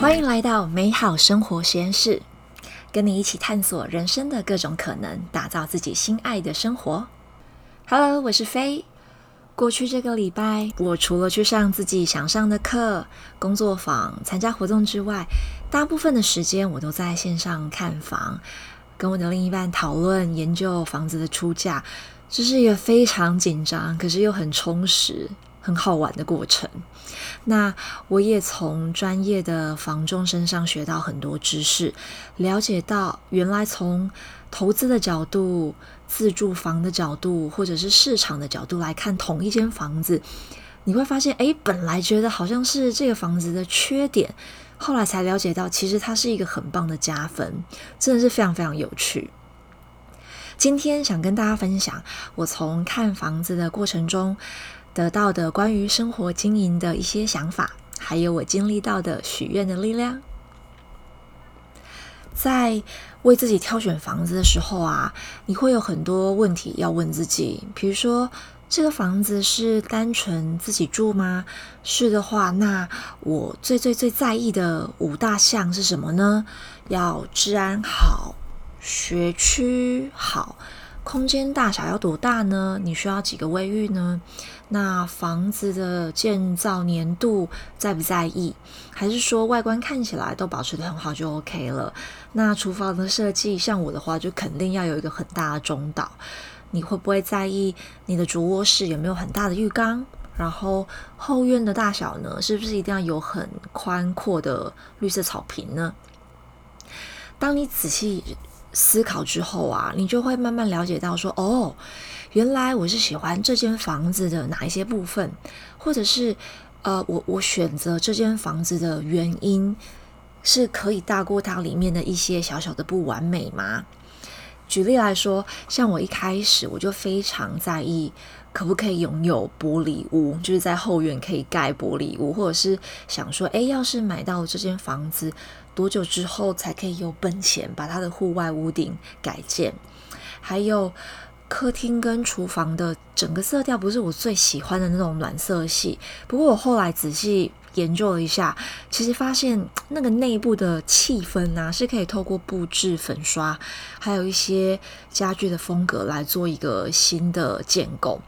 欢迎来到美好生活实验室，跟你一起探索人生的各种可能，打造自己心爱的生活。Hello，我是飞。过去这个礼拜，我除了去上自己想上的课、工作坊、参加活动之外，大部分的时间我都在线上看房，跟我的另一半讨论研究房子的出价。这是一个非常紧张，可是又很充实、很好玩的过程。那我也从专业的房仲身上学到很多知识，了解到原来从投资的角度、自住房的角度，或者是市场的角度来看同一间房子，你会发现，哎，本来觉得好像是这个房子的缺点，后来才了解到，其实它是一个很棒的加分，真的是非常非常有趣。今天想跟大家分享，我从看房子的过程中得到的关于生活经营的一些想法，还有我经历到的许愿的力量。在为自己挑选房子的时候啊，你会有很多问题要问自己，比如说这个房子是单纯自己住吗？是的话，那我最最最在意的五大项是什么呢？要治安好。学区好，空间大小要多大呢？你需要几个卫浴呢？那房子的建造年度在不在意？还是说外观看起来都保持的很好就 OK 了？那厨房的设计，像我的话，就肯定要有一个很大的中岛。你会不会在意你的主卧室有没有很大的浴缸？然后后院的大小呢？是不是一定要有很宽阔的绿色草坪呢？当你仔细。思考之后啊，你就会慢慢了解到说，哦，原来我是喜欢这间房子的哪一些部分，或者是呃，我我选择这间房子的原因是可以大过它里面的一些小小的不完美吗？举例来说，像我一开始我就非常在意可不可以拥有玻璃屋，就是在后院可以盖玻璃屋，或者是想说，诶，要是买到这间房子。多久之后才可以有本钱把它的户外屋顶改建？还有客厅跟厨房的整个色调不是我最喜欢的那种暖色系。不过我后来仔细研究了一下，其实发现那个内部的气氛啊，是可以透过布置、粉刷，还有一些家具的风格来做一个新的建构。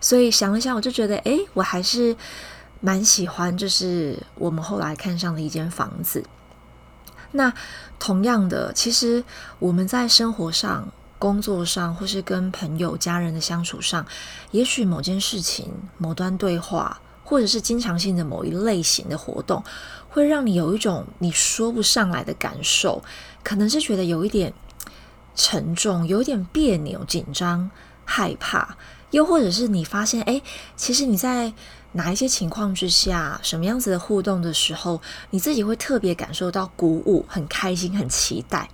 所以想了想，我就觉得，哎，我还是蛮喜欢，就是我们后来看上的一间房子。那同样的，其实我们在生活上、工作上，或是跟朋友、家人的相处上，也许某件事情、某段对话，或者是经常性的某一类型的活动，会让你有一种你说不上来的感受，可能是觉得有一点沉重，有一点别扭、紧张、害怕，又或者是你发现，哎，其实你在。哪一些情况之下，什么样子的互动的时候，你自己会特别感受到鼓舞、很开心、很期待？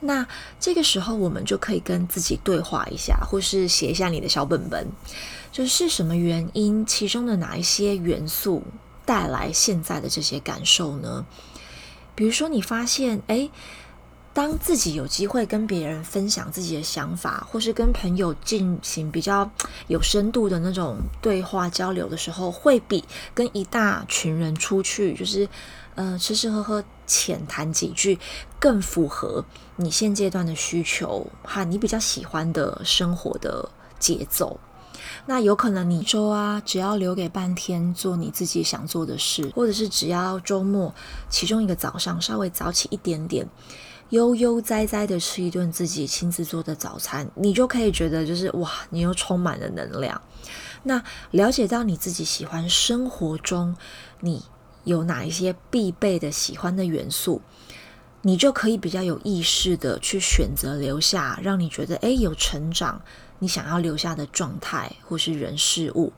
那这个时候，我们就可以跟自己对话一下，或是写一下你的小本本，就是什么原因，其中的哪一些元素带来现在的这些感受呢？比如说，你发现，哎。当自己有机会跟别人分享自己的想法，或是跟朋友进行比较有深度的那种对话交流的时候，会比跟一大群人出去，就是呃吃吃喝喝、浅谈几句，更符合你现阶段的需求哈，你比较喜欢的生活的节奏。那有可能你周啊，只要留给半天做你自己想做的事，或者是只要周末其中一个早上稍微早起一点点。悠悠哉哉的吃一顿自己亲自做的早餐，你就可以觉得就是哇，你又充满了能量。那了解到你自己喜欢生活中你有哪一些必备的喜欢的元素，你就可以比较有意识的去选择留下，让你觉得诶有成长，你想要留下的状态或是人事物。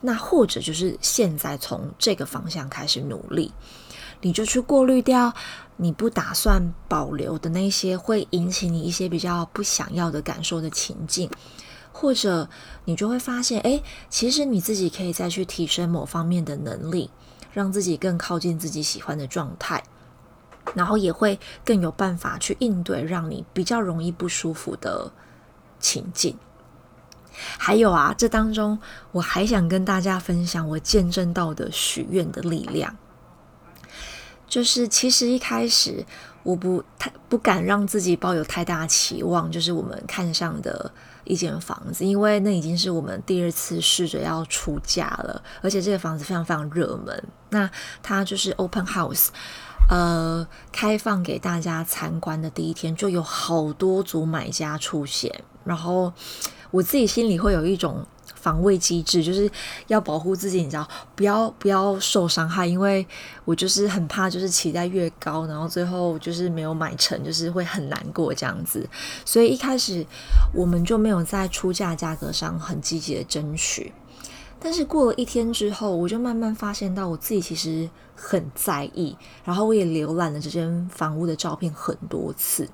那或者就是现在从这个方向开始努力。你就去过滤掉你不打算保留的那些会引起你一些比较不想要的感受的情境，或者你就会发现，哎，其实你自己可以再去提升某方面的能力，让自己更靠近自己喜欢的状态，然后也会更有办法去应对让你比较容易不舒服的情境。还有啊，这当中我还想跟大家分享我见证到的许愿的力量。就是其实一开始我不太不敢让自己抱有太大期望，就是我们看上的一间房子，因为那已经是我们第二次试着要出价了，而且这个房子非常非常热门。那它就是 open house，呃，开放给大家参观的第一天就有好多组买家出现，然后我自己心里会有一种。防卫机制就是要保护自己，你知道，不要不要受伤害，因为我就是很怕，就是期待越高，然后最后就是没有买成，就是会很难过这样子。所以一开始我们就没有在出价价格上很积极的争取。但是过了一天之后，我就慢慢发现到我自己其实很在意，然后我也浏览了这间房屋的照片很多次。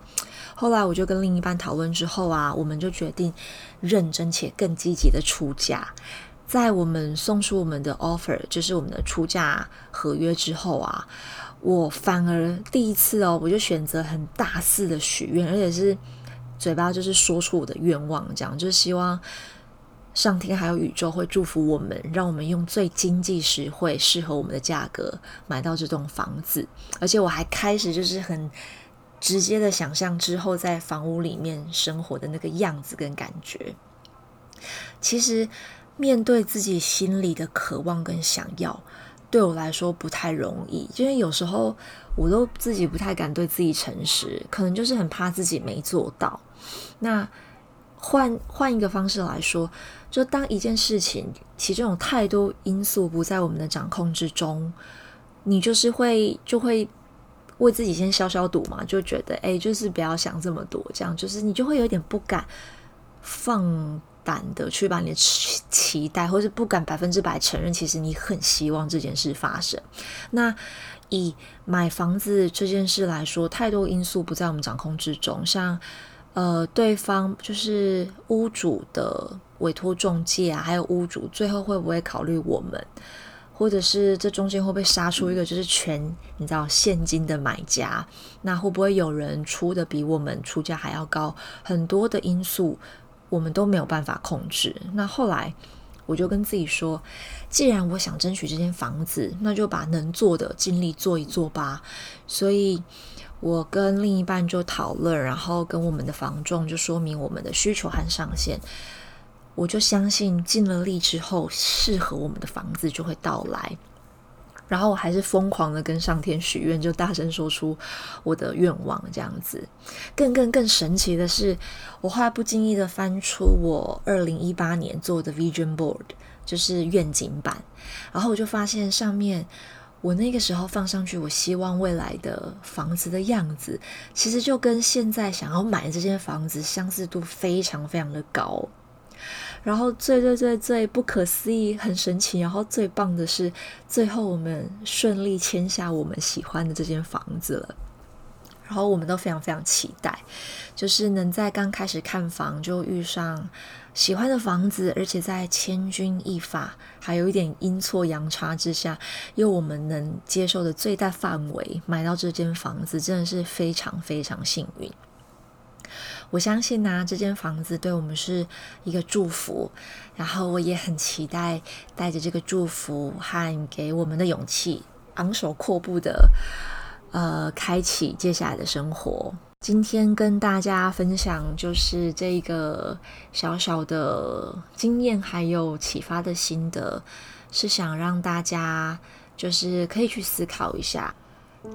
后来我就跟另一半讨论之后啊，我们就决定认真且更积极的出价。在我们送出我们的 offer，就是我们的出价合约之后啊，我反而第一次哦，我就选择很大肆的许愿，而且是嘴巴就是说出我的愿望，这样就希望上天还有宇宙会祝福我们，让我们用最经济实惠、适合我们的价格买到这栋房子。而且我还开始就是很。直接的想象之后，在房屋里面生活的那个样子跟感觉，其实面对自己心里的渴望跟想要，对我来说不太容易，因为有时候我都自己不太敢对自己诚实，可能就是很怕自己没做到。那换换一个方式来说，就当一件事情其中有太多因素不在我们的掌控之中，你就是会就会。为自己先消消毒嘛，就觉得哎，就是不要想这么多，这样就是你就会有点不敢放胆的去把你的期待，或是不敢百分之百承认，其实你很希望这件事发生。那以买房子这件事来说，太多因素不在我们掌控之中，像呃，对方就是屋主的委托中介啊，还有屋主最后会不会考虑我们？或者是这中间会不会杀出一个就是全你知道现金的买家？那会不会有人出的比我们出价还要高？很多的因素我们都没有办法控制。那后来我就跟自己说，既然我想争取这间房子，那就把能做的尽力做一做吧。所以我跟另一半就讨论，然后跟我们的房仲就说明我们的需求和上限。我就相信尽了力之后，适合我们的房子就会到来。然后我还是疯狂的跟上天许愿，就大声说出我的愿望，这样子。更更更神奇的是，我后来不经意的翻出我二零一八年做的 Vision Board，就是愿景版。然后我就发现上面我那个时候放上去，我希望未来的房子的样子，其实就跟现在想要买这间房子相似度非常非常的高。然后最最最最不可思议、很神奇，然后最棒的是，最后我们顺利签下我们喜欢的这间房子了。然后我们都非常非常期待，就是能在刚开始看房就遇上喜欢的房子，而且在千钧一发，还有一点阴错阳差之下，又我们能接受的最大范围买到这间房子，真的是非常非常幸运。我相信呢，这间房子对我们是一个祝福，然后我也很期待带着这个祝福和给我们的勇气，昂首阔步的呃，开启接下来的生活。今天跟大家分享就是这个小小的经验，还有启发的心得，是想让大家就是可以去思考一下。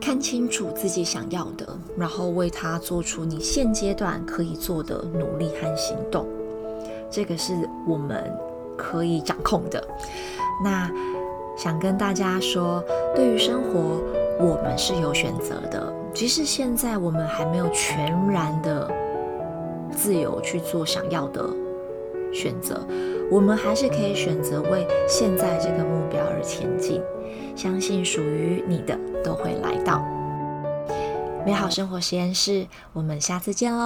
看清楚自己想要的，然后为他做出你现阶段可以做的努力和行动，这个是我们可以掌控的。那想跟大家说，对于生活，我们是有选择的。即使现在我们还没有全然的自由去做想要的选择，我们还是可以选择为现在这个目标而前进。相信属于你的都会来到。美好生活实验室，我们下次见喽。